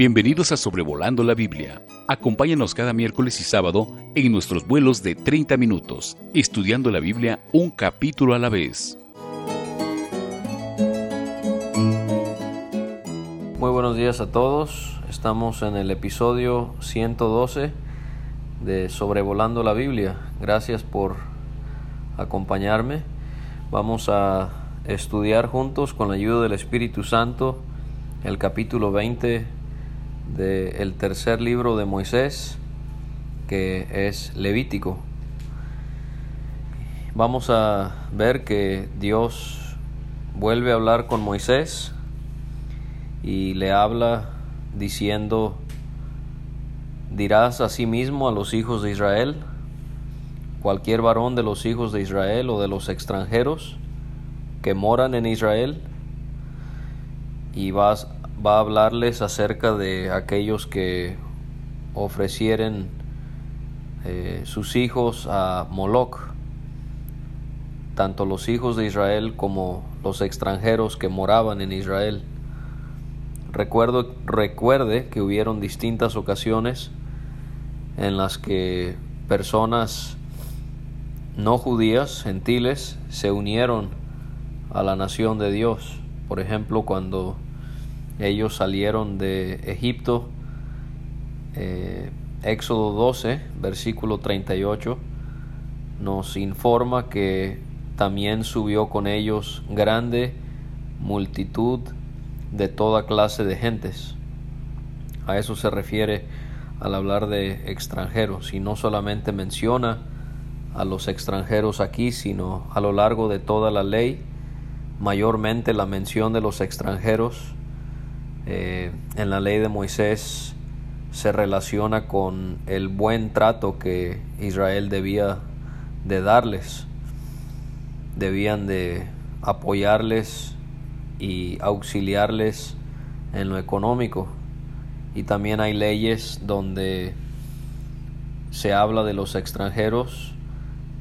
Bienvenidos a Sobrevolando la Biblia. Acompáñanos cada miércoles y sábado en nuestros vuelos de 30 minutos, estudiando la Biblia un capítulo a la vez. Muy buenos días a todos. Estamos en el episodio 112 de Sobrevolando la Biblia. Gracias por acompañarme. Vamos a estudiar juntos con la ayuda del Espíritu Santo el capítulo 20 del tercer libro de Moisés, que es Levítico. Vamos a ver que Dios vuelve a hablar con Moisés y le habla diciendo, dirás a sí mismo a los hijos de Israel, cualquier varón de los hijos de Israel o de los extranjeros que moran en Israel, y vas va a hablarles acerca de aquellos que ofrecieren eh, sus hijos a Moloch, tanto los hijos de Israel como los extranjeros que moraban en Israel. Recuerdo, recuerde que hubieron distintas ocasiones en las que personas no judías, gentiles, se unieron a la nación de Dios. Por ejemplo, cuando ellos salieron de Egipto. Eh, Éxodo 12, versículo 38, nos informa que también subió con ellos grande multitud de toda clase de gentes. A eso se refiere al hablar de extranjeros y no solamente menciona a los extranjeros aquí, sino a lo largo de toda la ley, mayormente la mención de los extranjeros eh, en la ley de Moisés se relaciona con el buen trato que Israel debía de darles. Debían de apoyarles y auxiliarles en lo económico. Y también hay leyes donde se habla de los extranjeros,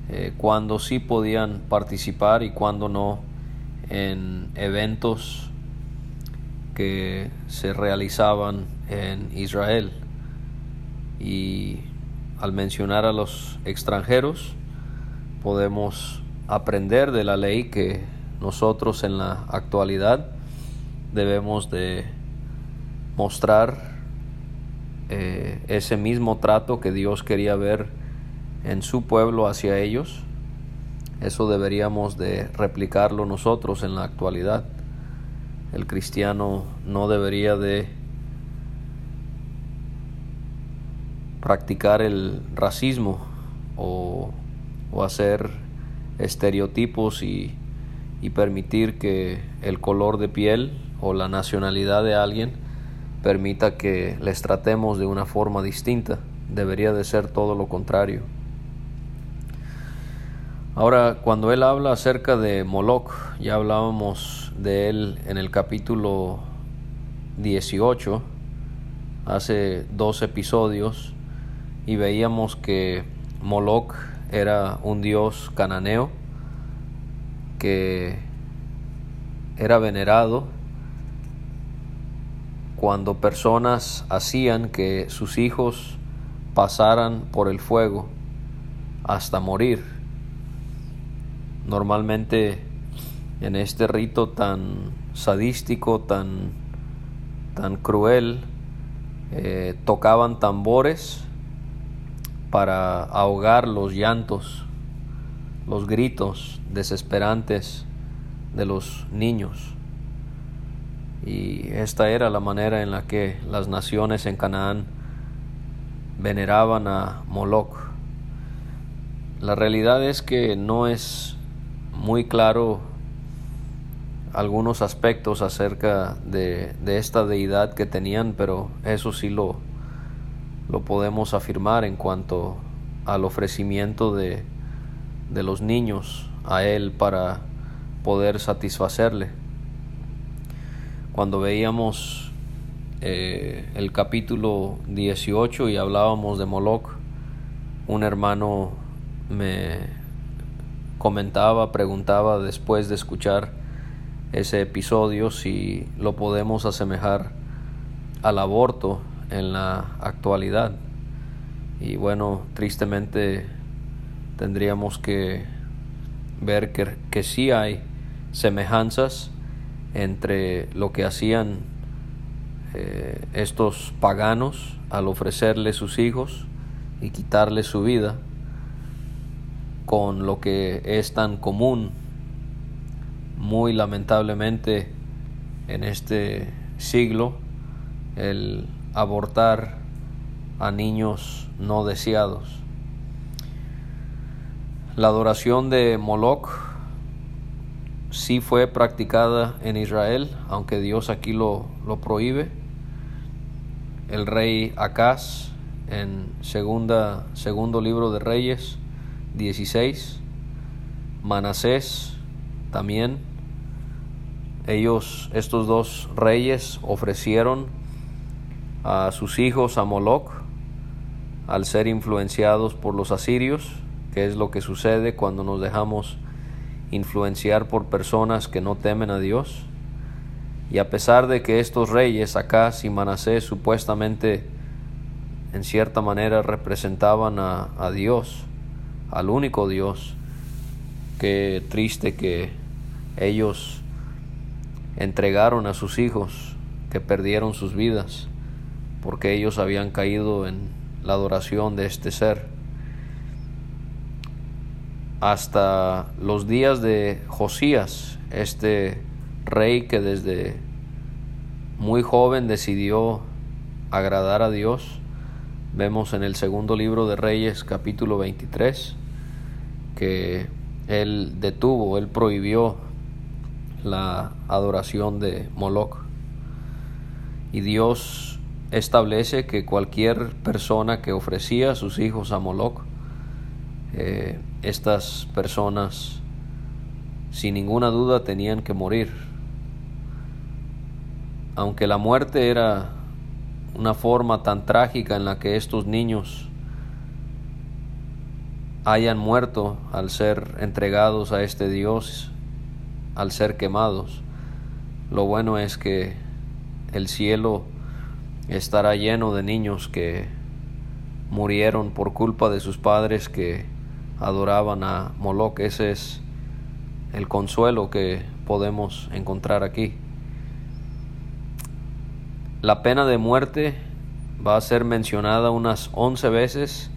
eh, cuando sí podían participar y cuando no en eventos que se realizaban en Israel. Y al mencionar a los extranjeros, podemos aprender de la ley que nosotros en la actualidad debemos de mostrar eh, ese mismo trato que Dios quería ver en su pueblo hacia ellos. Eso deberíamos de replicarlo nosotros en la actualidad el cristiano no debería de practicar el racismo o, hacer estereotipos y, y permitir que el color de piel o la nacionalidad de alguien permita que les tratemos de una forma distinta. Debería de ser todo lo contrario. Ahora, cuando él habla acerca de Moloch, ya hablábamos de él en el capítulo 18, hace dos episodios, y veíamos que Moloch era un dios cananeo que era venerado cuando personas hacían que sus hijos pasaran por el fuego hasta morir normalmente en este rito tan sadístico, tan, tan cruel, eh, tocaban tambores para ahogar los llantos, los gritos desesperantes de los niños. Y esta era la manera en la que las naciones en Canaán veneraban a Moloch. La realidad es que no es muy claro algunos aspectos acerca de, esta deidad que tenían, pero eso sí lo, lo podemos afirmar en cuanto al ofrecimiento de, de los niños a él para poder satisfacerle. Cuando veíamos eh, el capítulo 18 y hablábamos de Moloch, un hermano me, comentaba, preguntaba después de escuchar ese episodio si lo podemos asemejar al aborto en la actualidad. Y bueno, tristemente tendríamos que ver que, que sí hay semejanzas entre lo que hacían eh, estos paganos al ofrecerle sus hijos y quitarle su vida con lo que es tan común muy lamentablemente en este siglo el abortar a niños no deseados. La adoración de Moloch sí fue practicada en Israel, aunque Dios aquí lo, lo prohíbe. El rey Acaz en segunda, segundo libro de Reyes 16, Manasés también ellos, estos dos reyes, ofrecieron a sus hijos a Moloch al ser influenciados por los asirios, que es lo que sucede cuando nos dejamos influenciar por personas que no temen a Dios. Y a pesar de que estos reyes, Acaz y Manasés, supuestamente en cierta manera representaban a, a Dios, al único Dios, qué triste que ellos entregaron a sus hijos que perdieron sus vidas porque ellos habían caído en la adoración de este ser. Hasta los días de Josías, este rey que desde muy joven decidió agradar a Dios, vemos en el segundo libro de Reyes capítulo 23 que él detuvo, él prohibió la adoración de Moloch. Y Dios establece que cualquier persona que ofrecía a sus hijos a Moloch, eh, estas personas sin ninguna duda tenían que morir. Aunque la muerte era una forma tan trágica en la que estos niños hayan muerto al ser entregados a este Dios al ser quemados. Lo bueno es que el cielo estará lleno de niños que murieron por culpa de sus padres que adoraban a Moloch. Ese es el consuelo que podemos encontrar aquí. La pena de muerte va a ser mencionada unas once veces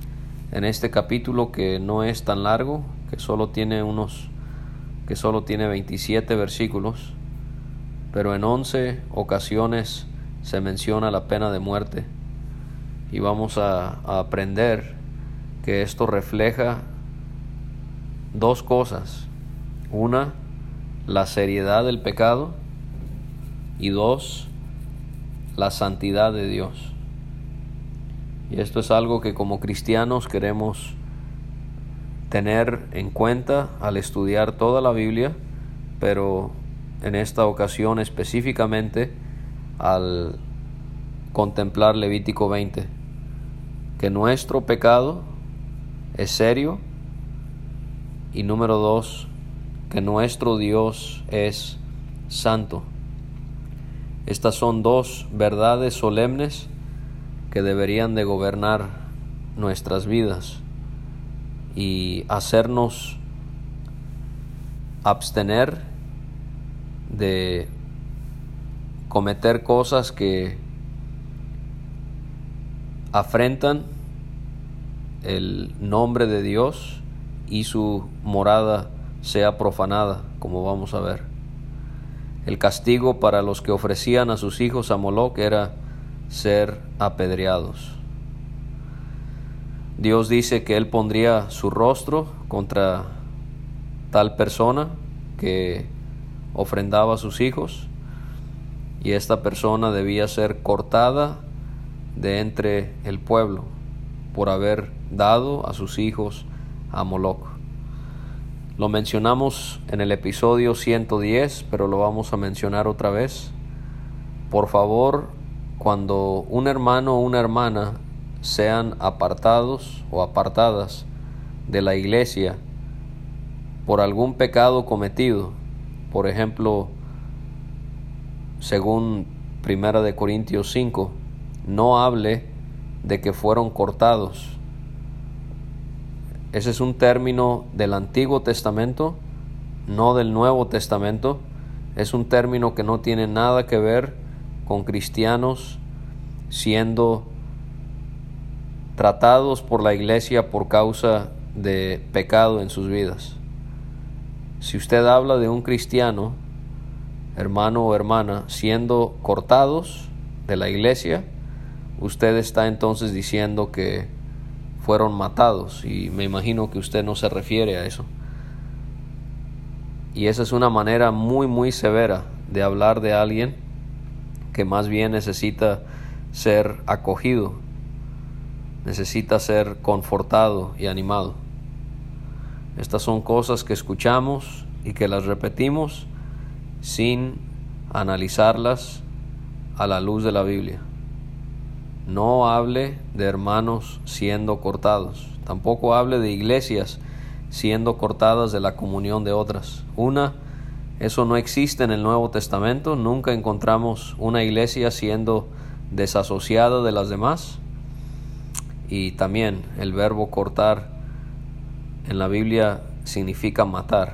en este capítulo que no es tan largo, que solo tiene unos que solo tiene 27 versículos, pero en 11 ocasiones se menciona la pena de muerte. Y vamos a, aprender que esto refleja dos cosas. Una, la seriedad del pecado y dos, la santidad de Dios. Y esto es algo que como cristianos queremos tener en cuenta al estudiar toda la Biblia, pero en esta ocasión específicamente al contemplar Levítico 20, que nuestro pecado es serio y número dos, que nuestro Dios es santo. Estas son dos verdades solemnes que deberían de gobernar nuestras vidas y hacernos abstener de cometer cosas que afrentan el nombre de Dios y su morada sea profanada, como vamos a ver. El castigo para los que ofrecían a sus hijos a Moloch era ser apedreados. Dios dice que Él pondría su rostro contra tal persona que ofrendaba a sus hijos y esta persona debía ser cortada de entre el pueblo por haber dado a sus hijos a Moloch. Lo mencionamos en el episodio 110, pero lo vamos a mencionar otra vez. Por favor, cuando un hermano o una hermana sean apartados o apartadas de la iglesia por algún pecado cometido, por ejemplo, según Primera de Corintios 5, no hable de que fueron cortados. Ese es un término del Antiguo Testamento, no del Nuevo Testamento. Es un término que no tiene nada que ver con cristianos siendo tratados por la iglesia por causa de pecado en sus vidas. Si usted habla de un cristiano, hermano o hermana, siendo cortados de la iglesia, usted está entonces diciendo que fueron matados y me imagino que usted no se refiere a eso. Y esa es una manera muy muy severa de hablar de alguien que más bien necesita ser acogido, necesita ser confortado y animado. Estas son cosas que escuchamos y que las repetimos sin analizarlas a la luz de la Biblia. No hable de hermanos siendo cortados, tampoco hable de iglesias siendo cortadas de la comunión de otras. Una, eso no existe en el Nuevo Testamento, nunca encontramos una iglesia siendo desasociada de las demás. Y también el verbo cortar en la Biblia significa matar.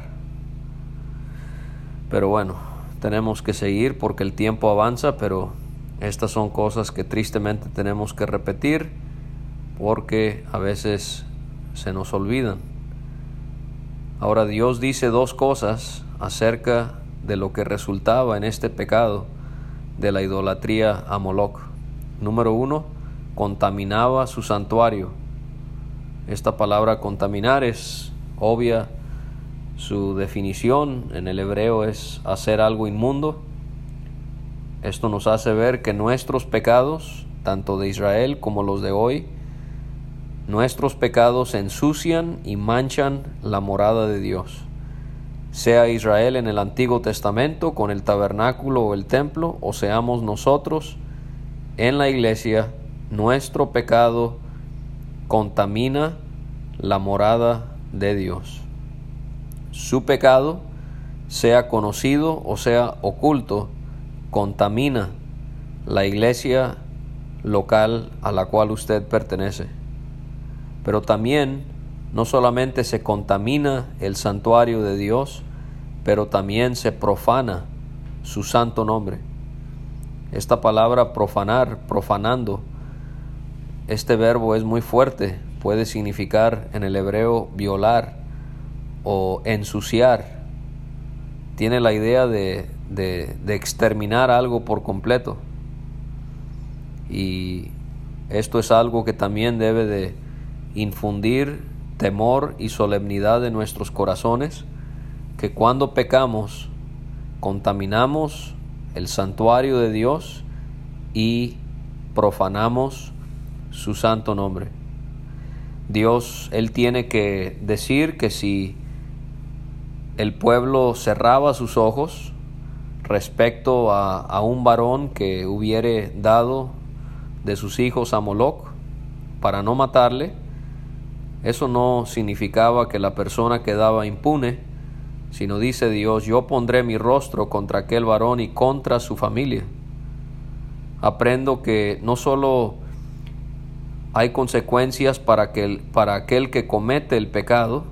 Pero bueno, tenemos que seguir porque el tiempo avanza, pero estas son cosas que tristemente tenemos que repetir porque a veces se nos olvidan. Ahora Dios dice dos cosas acerca de lo que resultaba en este pecado de la idolatría a Moloch. Número uno, contaminaba su santuario. Esta palabra contaminar es obvia, su definición en el hebreo es hacer algo inmundo. Esto nos hace ver que nuestros pecados, tanto de Israel como los de hoy, nuestros pecados ensucian y manchan la morada de Dios. Sea Israel en el Antiguo Testamento con el tabernáculo o el templo, o seamos nosotros en la iglesia, nuestro pecado contamina la morada de Dios su pecado, sea conocido o sea oculto, contamina la iglesia local a la cual usted pertenece. Pero también no solamente se contamina el santuario de Dios, pero también se profana su santo nombre. Esta palabra profanar, profanando, este verbo es muy fuerte, puede significar en el hebreo violar, o ensuciar. Tiene la idea de, de, exterminar algo por completo. Y esto es algo que también debe de infundir temor y solemnidad en nuestros corazones, que cuando pecamos contaminamos el santuario de Dios y profanamos su santo nombre. Dios, Él tiene que decir que si el pueblo cerraba sus ojos respecto a, un varón que hubiere dado de sus hijos a Moloch para no matarle, eso no significaba que la persona quedaba impune, sino dice Dios, yo pondré mi rostro contra aquel varón y contra su familia. Aprendo que no solo hay consecuencias para, que, para aquel que comete el pecado,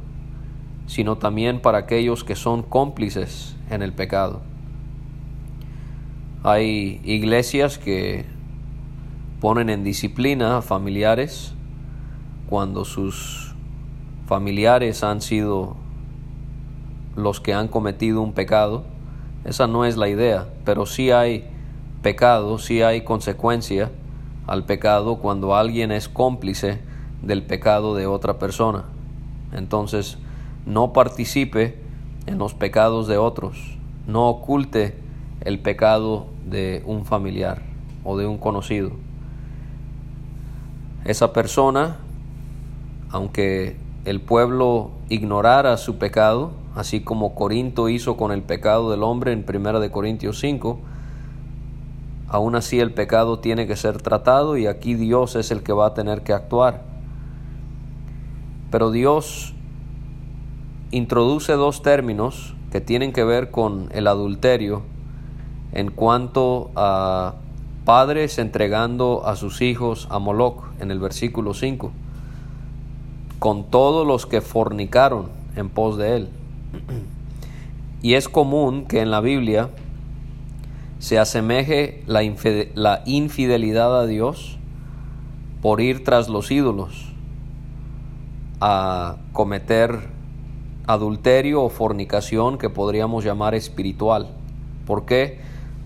sino también para aquellos que son cómplices en el pecado. Hay iglesias que ponen en disciplina a familiares cuando sus familiares han sido los que han cometido un pecado. Esa no es la idea, pero sí hay pecado, sí hay consecuencia al pecado cuando alguien es cómplice del pecado de otra persona. Entonces, no participe en los pecados de otros, no oculte el pecado de un familiar o de un conocido. Esa persona, aunque el pueblo ignorara su pecado, así como Corinto hizo con el pecado del hombre en 1 de Corintios 5, aún así el pecado tiene que ser tratado y aquí Dios es el que va a tener que actuar. Pero Dios introduce dos términos que tienen que ver con el adulterio en cuanto a padres entregando a sus hijos a Moloch en el versículo 5, con todos los que fornicaron en pos de él. Y es común que en la Biblia se asemeje la, infidelidad a Dios por ir tras los ídolos, a cometer adulterio o fornicación que podríamos llamar espiritual. ¿Por qué?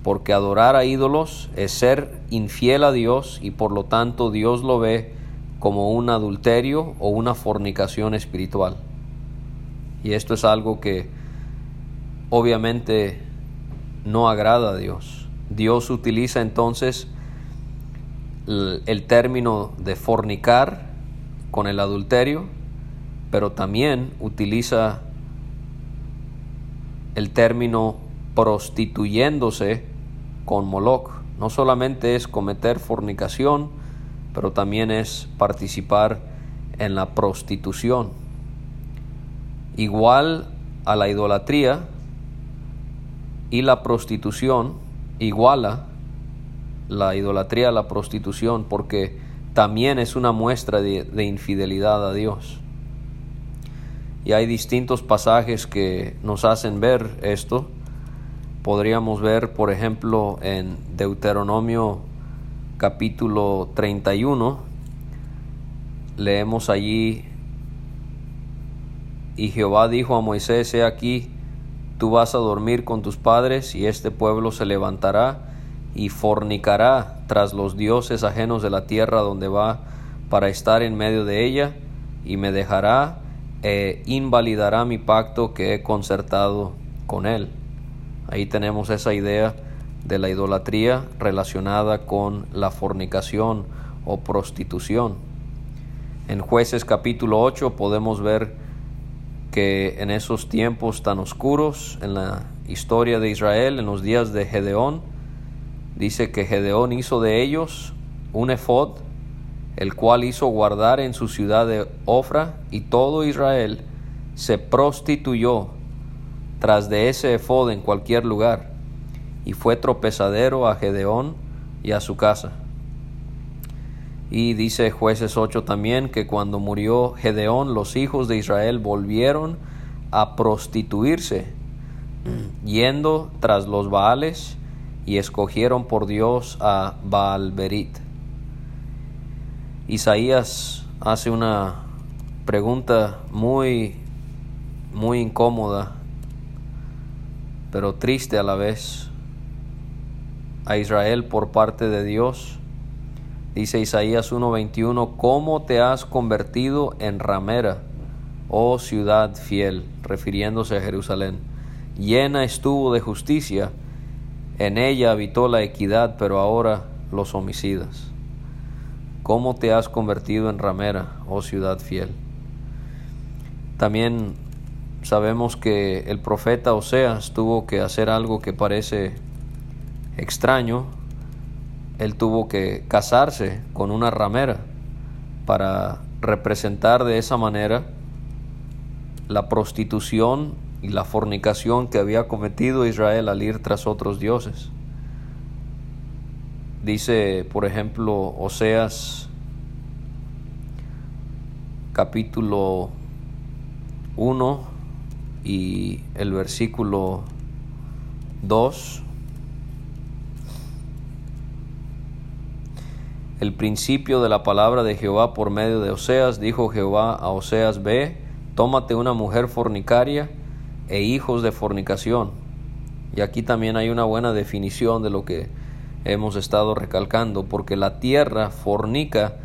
Porque adorar a ídolos es ser infiel a Dios y por lo tanto Dios lo ve como un adulterio o una fornicación espiritual. Y esto es algo que obviamente no agrada a Dios. Dios utiliza entonces el, término de fornicar con el adulterio, pero también utiliza el término prostituyéndose con Moloch. No solamente es cometer fornicación, pero también es participar en la prostitución. Igual a la idolatría, y la prostitución iguala la idolatría a la prostitución porque también es una muestra de, infidelidad a Dios. Y hay distintos pasajes que nos hacen ver esto. Podríamos ver, por ejemplo, en Deuteronomio capítulo 31, leemos allí, y Jehová dijo a Moisés, he aquí, Tú vas a dormir con tus padres y este pueblo se levantará y fornicará tras los dioses ajenos de la tierra donde va para estar en medio de ella y me dejará e invalidará mi pacto que he concertado con él. Ahí tenemos esa idea de la idolatría relacionada con la fornicación o prostitución. En jueces capítulo 8 podemos ver que en esos tiempos tan oscuros en la historia de Israel, en los días de Gedeón, dice que Gedeón hizo de ellos un efod, el cual hizo guardar en su ciudad de Ofra, y todo Israel se prostituyó tras de ese efod en cualquier lugar, y fue tropezadero a Gedeón y a su casa. Y dice jueces 8 también que cuando murió Gedeón, los hijos de Israel volvieron a prostituirse, yendo tras los Baales y escogieron por Dios a Baalberit. Isaías hace una pregunta muy, muy incómoda, pero triste a la vez a Israel por parte de Dios Dice Isaías 1:21, ¿cómo te has convertido en ramera, oh ciudad fiel? refiriéndose a Jerusalén. Llena estuvo de justicia, en ella habitó la equidad, pero ahora los homicidas. ¿Cómo te has convertido en ramera, oh ciudad fiel? También sabemos que el profeta Oseas tuvo que hacer algo que parece extraño, él tuvo que casarse con una ramera para representar de esa manera la prostitución y la fornicación que había cometido Israel al ir tras otros dioses. Dice, por ejemplo, Oseas capítulo 1 y el versículo 2 el principio de la palabra de Jehová por medio de Oseas, dijo Jehová a Oseas, ve, tómate una mujer fornicaria e hijos de fornicación. Y aquí también hay una buena definición de lo que hemos estado recalcando, porque la tierra fornica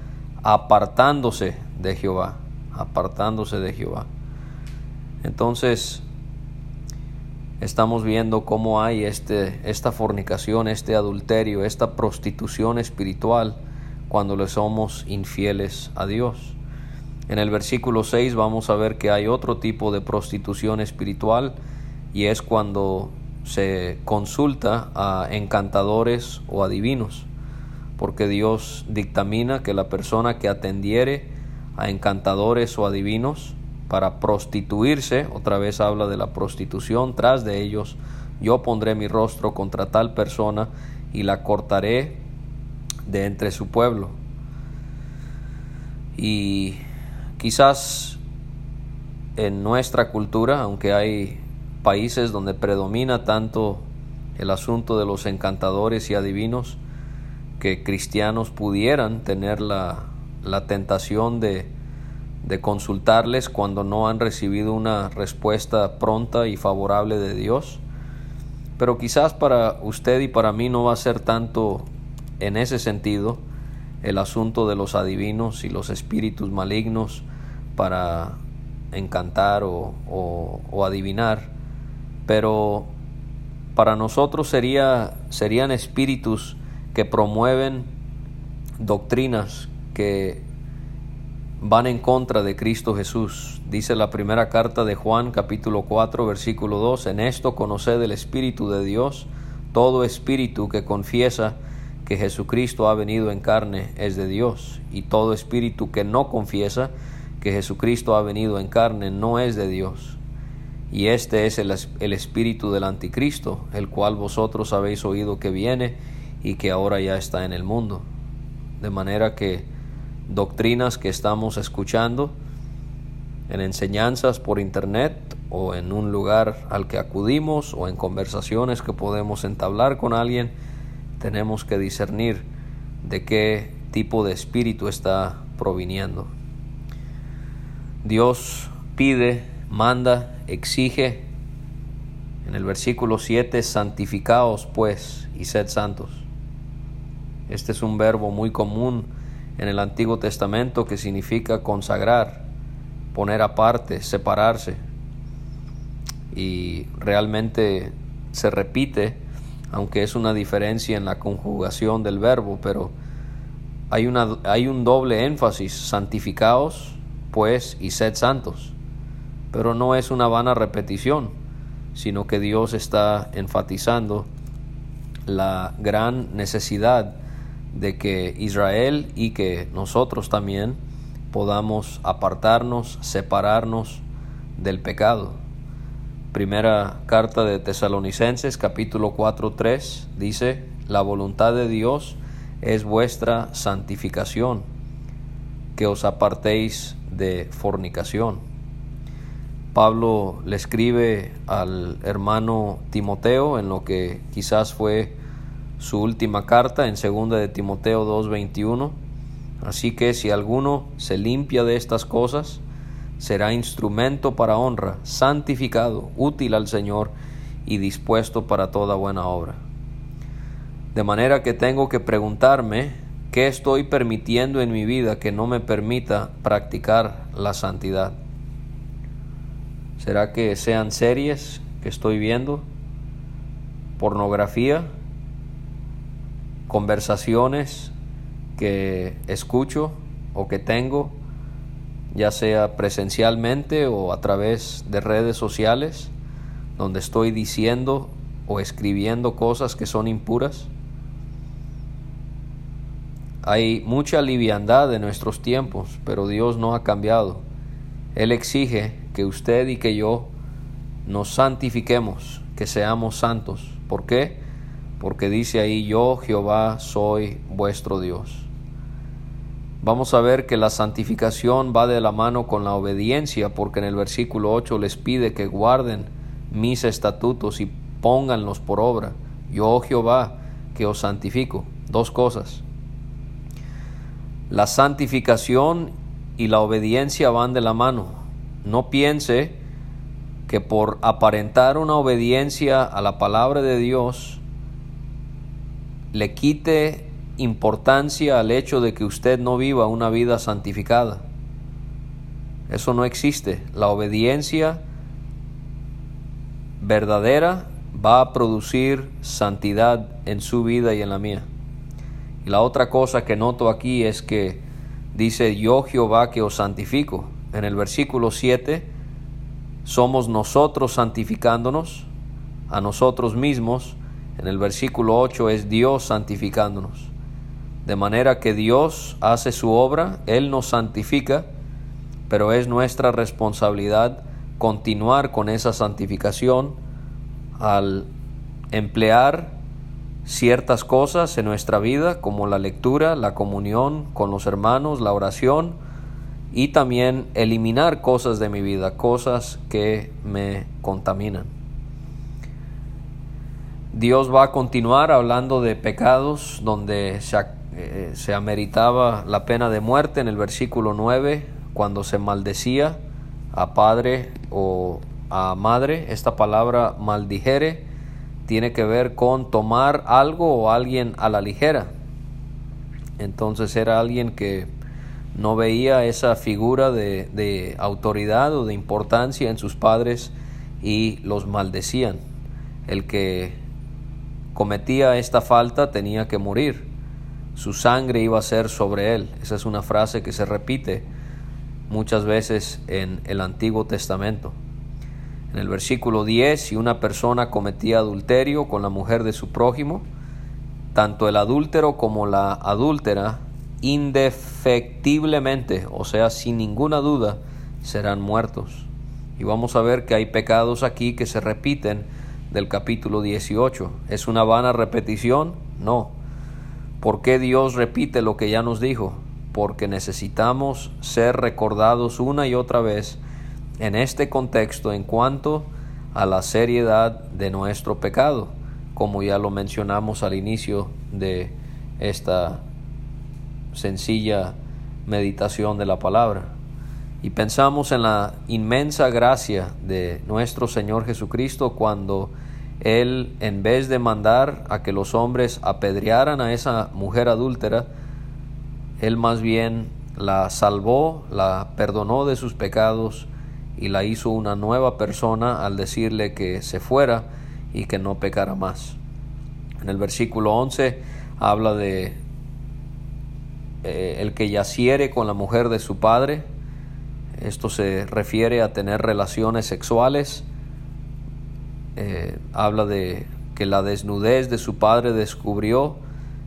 apartándose de Jehová, apartándose de Jehová. Entonces, estamos viendo cómo hay este, esta fornicación, este adulterio, esta prostitución espiritual cuando le somos infieles a Dios. En el versículo 6 vamos a ver que hay otro tipo de prostitución espiritual y es cuando se consulta a encantadores o adivinos, porque Dios dictamina que la persona que atendiere a encantadores o adivinos para prostituirse, otra vez habla de la prostitución, tras de ellos yo pondré mi rostro contra tal persona y la cortaré de entre su pueblo. Y quizás en nuestra cultura, aunque hay países donde predomina tanto el asunto de los encantadores y adivinos, que cristianos pudieran tener la, la tentación de, de consultarles cuando no han recibido una respuesta pronta y favorable de Dios. Pero quizás para usted y para mí no va a ser tanto en ese sentido el asunto de los adivinos y los espíritus malignos para encantar o, adivinar, pero para nosotros sería, serían espíritus que promueven doctrinas que van en contra de Cristo Jesús. Dice la primera carta de Juan capítulo 4 versículo 2, en esto conoced el Espíritu de Dios, todo espíritu que confiesa que Jesucristo ha venido en carne es de Dios, y todo espíritu que no confiesa que Jesucristo ha venido en carne no es de Dios. Y este es el, el espíritu del anticristo, el cual vosotros habéis oído que viene y que ahora ya está en el mundo. De manera que doctrinas que estamos escuchando en enseñanzas por internet o en un lugar al que acudimos o en conversaciones que podemos entablar con alguien, tenemos que discernir de qué tipo de espíritu está proviniendo. Dios pide, manda, exige. En el versículo 7, santificaos pues y sed santos. Este es un verbo muy común en el Antiguo Testamento que significa consagrar, poner aparte, separarse. Y realmente se repite, aunque es una diferencia en la conjugación del verbo, pero hay, una, hay un doble énfasis, santificaos pues y sed santos. Pero no es una vana repetición, sino que Dios está enfatizando la gran necesidad de que Israel y que nosotros también podamos apartarnos, separarnos del pecado. Primera carta de Tesalonicenses capítulo 4 3 dice, la voluntad de Dios es vuestra santificación, que os apartéis de fornicación. Pablo le escribe al hermano Timoteo en lo que quizás fue su última carta en 2 de Timoteo 2:21. Así que si alguno se limpia de estas cosas, será instrumento para honra, santificado, útil al Señor y dispuesto para toda buena obra. De manera que tengo que preguntarme qué estoy permitiendo en mi vida que no me permita practicar la santidad. ¿Será que sean series que estoy viendo? ¿Pornografía? conversaciones que escucho o que tengo, ya sea presencialmente o a través de redes sociales, donde estoy diciendo o escribiendo cosas que son impuras. Hay mucha liviandad en nuestros tiempos, pero Dios no ha cambiado. Él exige que usted y que yo nos santifiquemos, que seamos santos. ¿Por qué? porque dice ahí, yo Jehová soy vuestro Dios. Vamos a ver que la santificación va de la mano con la obediencia, porque en el versículo 8 les pide que guarden mis estatutos y pónganlos por obra. Yo Jehová que os santifico. Dos cosas. La santificación y la obediencia van de la mano. No piense que por aparentar una obediencia a la palabra de Dios, le quite importancia al hecho de que usted no viva una vida santificada. Eso no existe. La obediencia verdadera va a producir santidad en su vida y en la mía. Y la otra cosa que noto aquí es que dice yo Jehová que os santifico. En el versículo 7 somos nosotros santificándonos a nosotros mismos en el versículo 8 es Dios santificándonos. De manera que Dios hace su obra, Él nos santifica, pero es nuestra responsabilidad continuar con esa santificación al emplear ciertas cosas en nuestra vida, como la lectura, la comunión con los hermanos, la oración, y también eliminar cosas de mi vida, cosas que me contaminan. Dios va a continuar hablando de pecados donde se, eh, se ameritaba la pena de muerte en el versículo 9, cuando se maldecía a padre o a madre. Esta palabra maldijere tiene que ver con tomar algo o alguien a la ligera. Entonces era alguien que no veía esa figura de, de, autoridad o de importancia en sus padres y los maldecían. El que cometía esta falta tenía que morir. Su sangre iba a ser sobre él. Esa es una frase que se repite muchas veces en el Antiguo Testamento. En el versículo 10, si una persona cometía adulterio con la mujer de su prójimo, tanto el adúltero como la adúltera, indefectiblemente, o sea, sin ninguna duda, serán muertos. Y vamos a ver que hay pecados aquí que se repiten del capítulo 18. ¿Es una vana repetición? No. ¿Por qué Dios repite lo que ya nos dijo? Porque necesitamos ser recordados una y otra vez en este contexto en cuanto a la seriedad de nuestro pecado, como ya lo mencionamos al inicio de esta sencilla meditación de la palabra. Y pensamos en la inmensa gracia de nuestro Señor Jesucristo cuando Él, en vez de mandar a que los hombres apedrearan a esa mujer adúltera, Él más bien la salvó, la perdonó de sus pecados, y la hizo una nueva persona al decirle que se fuera y que no pecara más. En el versículo 11 habla de eh, el que yaciere con la mujer de su padre. Esto se refiere a tener relaciones sexuales. Eh, habla de que la desnudez de su padre descubrió.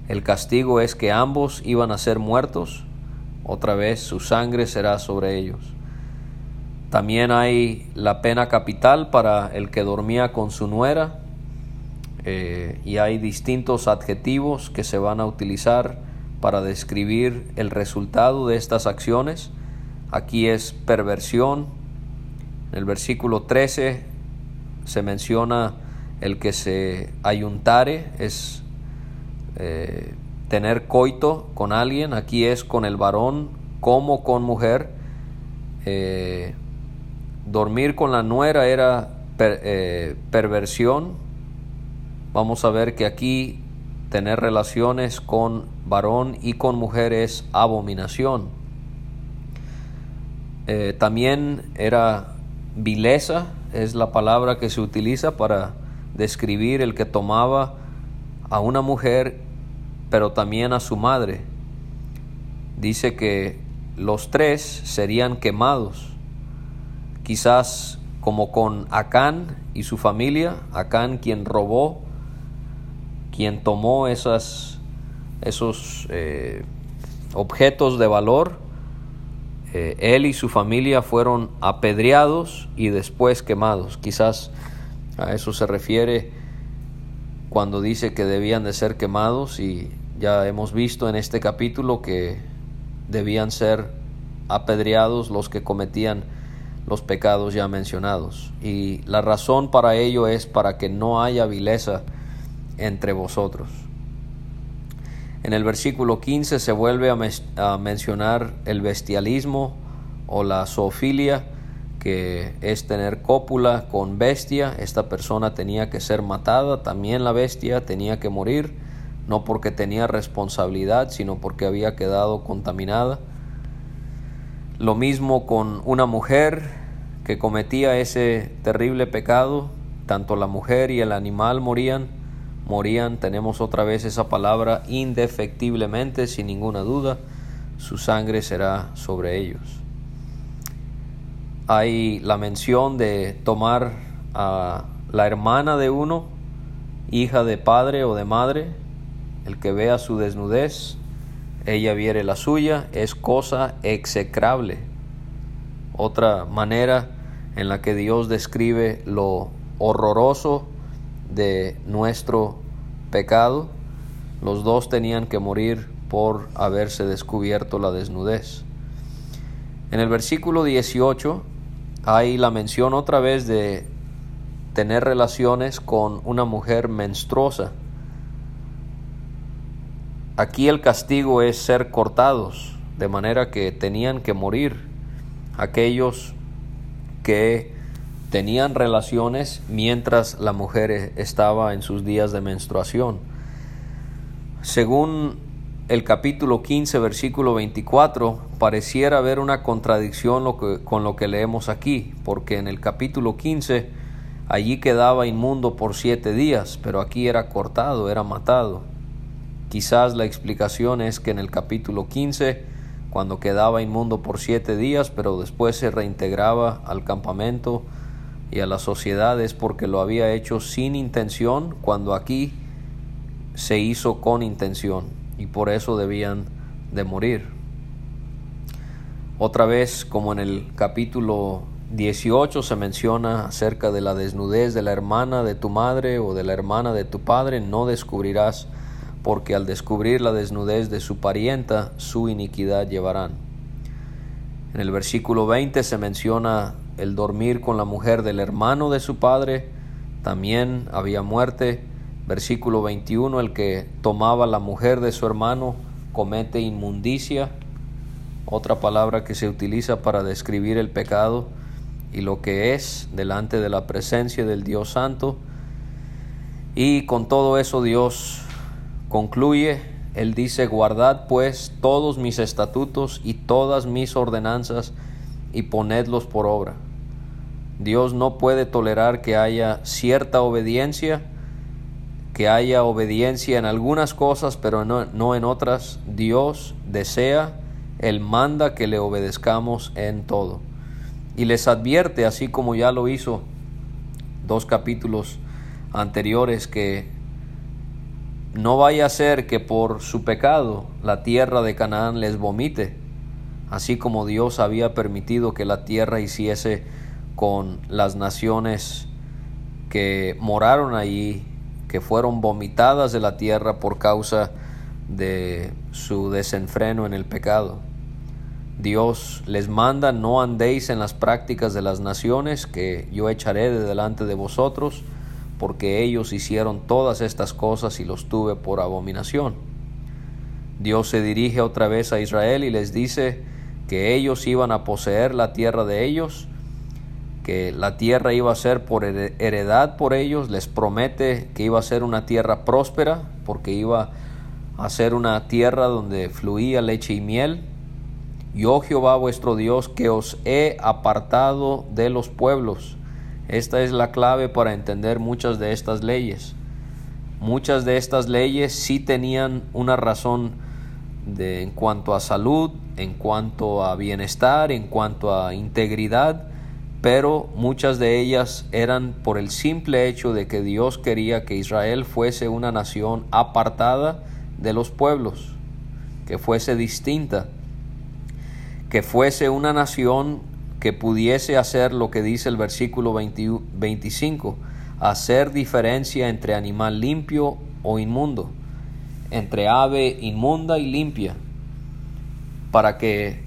El castigo es que ambos iban a ser muertos. Otra vez su sangre será sobre ellos. También hay la pena capital para el que dormía con su nuera eh, y hay distintos adjetivos que se van a utilizar para describir el resultado de estas acciones. Aquí es perversión. En el versículo 13 se menciona el que se ayuntare, es eh, tener coito con alguien. Aquí es con el varón como con mujer. Eh, dormir con la nuera era eh, perversión. Vamos a ver que aquí tener relaciones con varón y con mujer es abominación. También era vileza, es la palabra que se utiliza para describir el que tomaba a una mujer, pero también a su madre. Dice que los tres serían quemados quizás como con Acán y su familia, Acán quien robó, quien tomó esos eh, objetos de valor, eh, él y su familia fueron apedreados y después quemados. Quizás a eso se refiere cuando dice que debían de ser quemados y ya hemos visto en este capítulo que debían ser apedreados los que cometían los pecados ya mencionados. Y la razón para ello es para que no haya vileza entre vosotros. En el versículo 15 se vuelve a, mencionar el bestialismo o la zoofilia, que es tener cópula con bestia. Esta persona tenía que ser matada, también la bestia tenía que morir, no porque tenía responsabilidad, sino porque había quedado contaminada. Lo mismo con una mujer que cometía ese terrible pecado, tanto la mujer y el animal morían, morían, tenemos otra vez esa palabra, indefectiblemente, sin ninguna duda, su sangre será sobre ellos. Hay la mención de tomar a la hermana de uno, hija de padre o de madre, el que vea su desnudez, ella viere la suya, es cosa execrable. Otra manera en la que Dios describe lo horroroso de nuestro pecado, los dos tenían que morir por haberse descubierto la desnudez. En el versículo 18 hay la mención otra vez de tener relaciones con una mujer menstruosa. Aquí el castigo es ser cortados, de manera que tenían que morir aquellos que tenían relaciones mientras la mujer estaba en sus días de menstruación. Según el capítulo 15, versículo 24, pareciera haber una contradicción con lo que leemos aquí, porque en el capítulo 15 allí quedaba inmundo por siete días, pero aquí era cortado, era matado. Quizás la explicación es que en el capítulo 15, cuando quedaba inmundo por siete días, pero después se reintegraba al campamento y a la sociedad, es porque lo había hecho sin intención, cuando aquí se hizo con intención, y por eso debían de morir. Otra vez, como en el capítulo 18 se menciona acerca de la desnudez de la hermana de tu madre o de la hermana de tu padre, no descubrirás porque al descubrir la desnudez de su parienta, su iniquidad llevarán. En el versículo 20 se menciona el dormir con la mujer del hermano de su padre, también había muerte. Versículo 21, el que tomaba la mujer de su hermano comete inmundicia, otra palabra que se utiliza para describir el pecado y lo que es delante de la presencia del Dios Santo. Y con todo eso Dios Concluye, él dice, guardad pues todos mis estatutos y todas mis ordenanzas y ponedlos por obra. Dios no puede tolerar que haya cierta obediencia, que haya obediencia en algunas cosas, pero no, no en otras. Dios desea, Él manda que le obedezcamos en todo. Y les advierte, así como ya lo hizo dos capítulos anteriores, que no vaya a ser que por su pecado la tierra de Canaán les vomite, así como Dios había permitido que la tierra hiciese con las naciones que moraron allí, que fueron vomitadas de la tierra por causa de su desenfreno en el pecado. Dios les manda, no andéis en las prácticas de las naciones que yo echaré de delante de vosotros, porque ellos hicieron todas estas cosas y los tuve por abominación. Dios se dirige otra vez a Israel y les dice que ellos iban a poseer la tierra de ellos, que la tierra iba a ser por heredad por ellos, les promete que iba a ser una tierra próspera, porque iba a ser una tierra donde fluía leche y miel. Yo Jehová vuestro Dios que os he apartado de los pueblos esta es la clave para entender muchas de estas leyes. Muchas de estas leyes sí tenían una razón en cuanto a salud, en cuanto a bienestar, en cuanto a integridad, pero muchas de ellas eran por el simple hecho de que Dios quería que Israel fuese una nación apartada de los pueblos, que fuese distinta, que fuese una nación que pudiese hacer lo que dice el versículo 25, hacer diferencia entre animal limpio o inmundo, entre ave inmunda y limpia, para que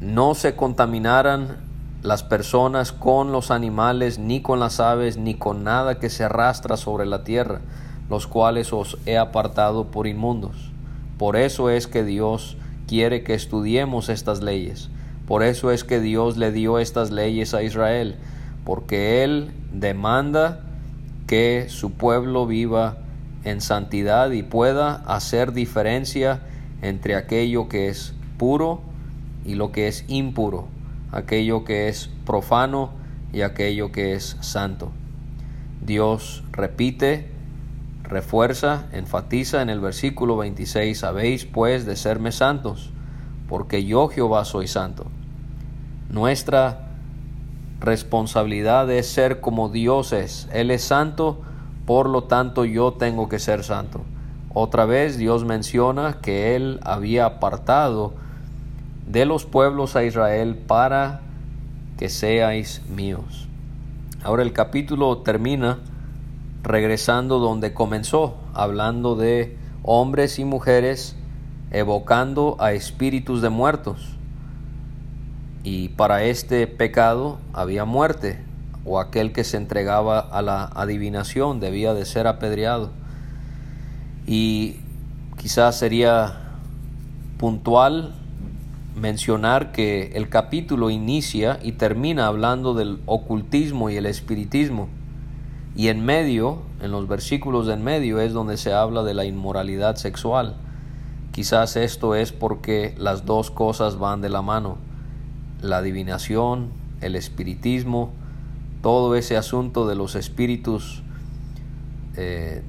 no se contaminaran las personas con los animales, ni con las aves, ni con nada que se arrastra sobre la tierra, los cuales os he apartado por inmundos. Por eso es que Dios quiere que estudiemos estas leyes por eso es que Dios le dio estas leyes a Israel, porque Él demanda que su pueblo viva en santidad y pueda hacer diferencia entre aquello que es puro y lo que es impuro, aquello que es profano y aquello que es santo. Dios repite, refuerza, enfatiza en el versículo 26, sabéis pues de serme santos porque yo Jehová soy santo. Nuestra responsabilidad es ser como Dios es. Él es santo, por lo tanto yo tengo que ser santo. Otra vez Dios menciona que Él había apartado de los pueblos a Israel para que seáis míos. Ahora el capítulo termina regresando donde comenzó, hablando de hombres y mujeres evocando a espíritus de muertos. Y para este pecado había muerte, o aquel que se entregaba a la adivinación debía de ser apedreado. Y quizás sería puntual mencionar que el capítulo inicia y termina hablando del ocultismo y el espiritismo. Y en medio, en los versículos de en medio, es donde se habla de la inmoralidad sexual. Quizás esto es porque las dos cosas van de la mano. La adivinación, el espiritismo, todo ese asunto de los espíritus eh,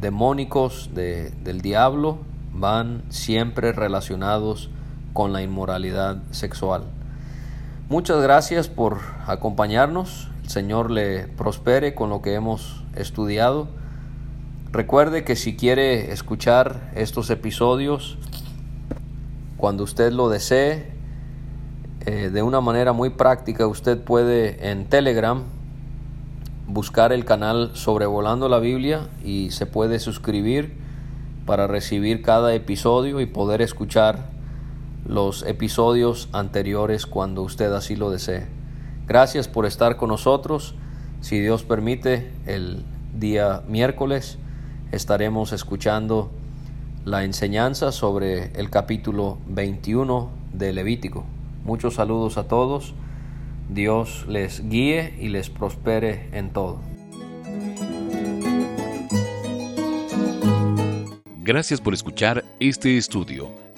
demónicos del diablo van siempre relacionados con la inmoralidad sexual. Muchas gracias por acompañarnos. El Señor le prospere con lo que hemos estudiado. Recuerde que si quiere escuchar estos episodios, cuando usted lo desee, eh, de una manera muy práctica, usted puede en Telegram buscar el canal Sobrevolando la Biblia y se puede suscribir para recibir cada episodio y poder escuchar los episodios anteriores cuando usted así lo desee. Gracias por estar con nosotros. Si Dios permite, el día miércoles estaremos escuchando la enseñanza sobre el capítulo 21 de Levítico. Muchos saludos a todos. Dios les guíe y les prospere en todo. Gracias por escuchar este estudio.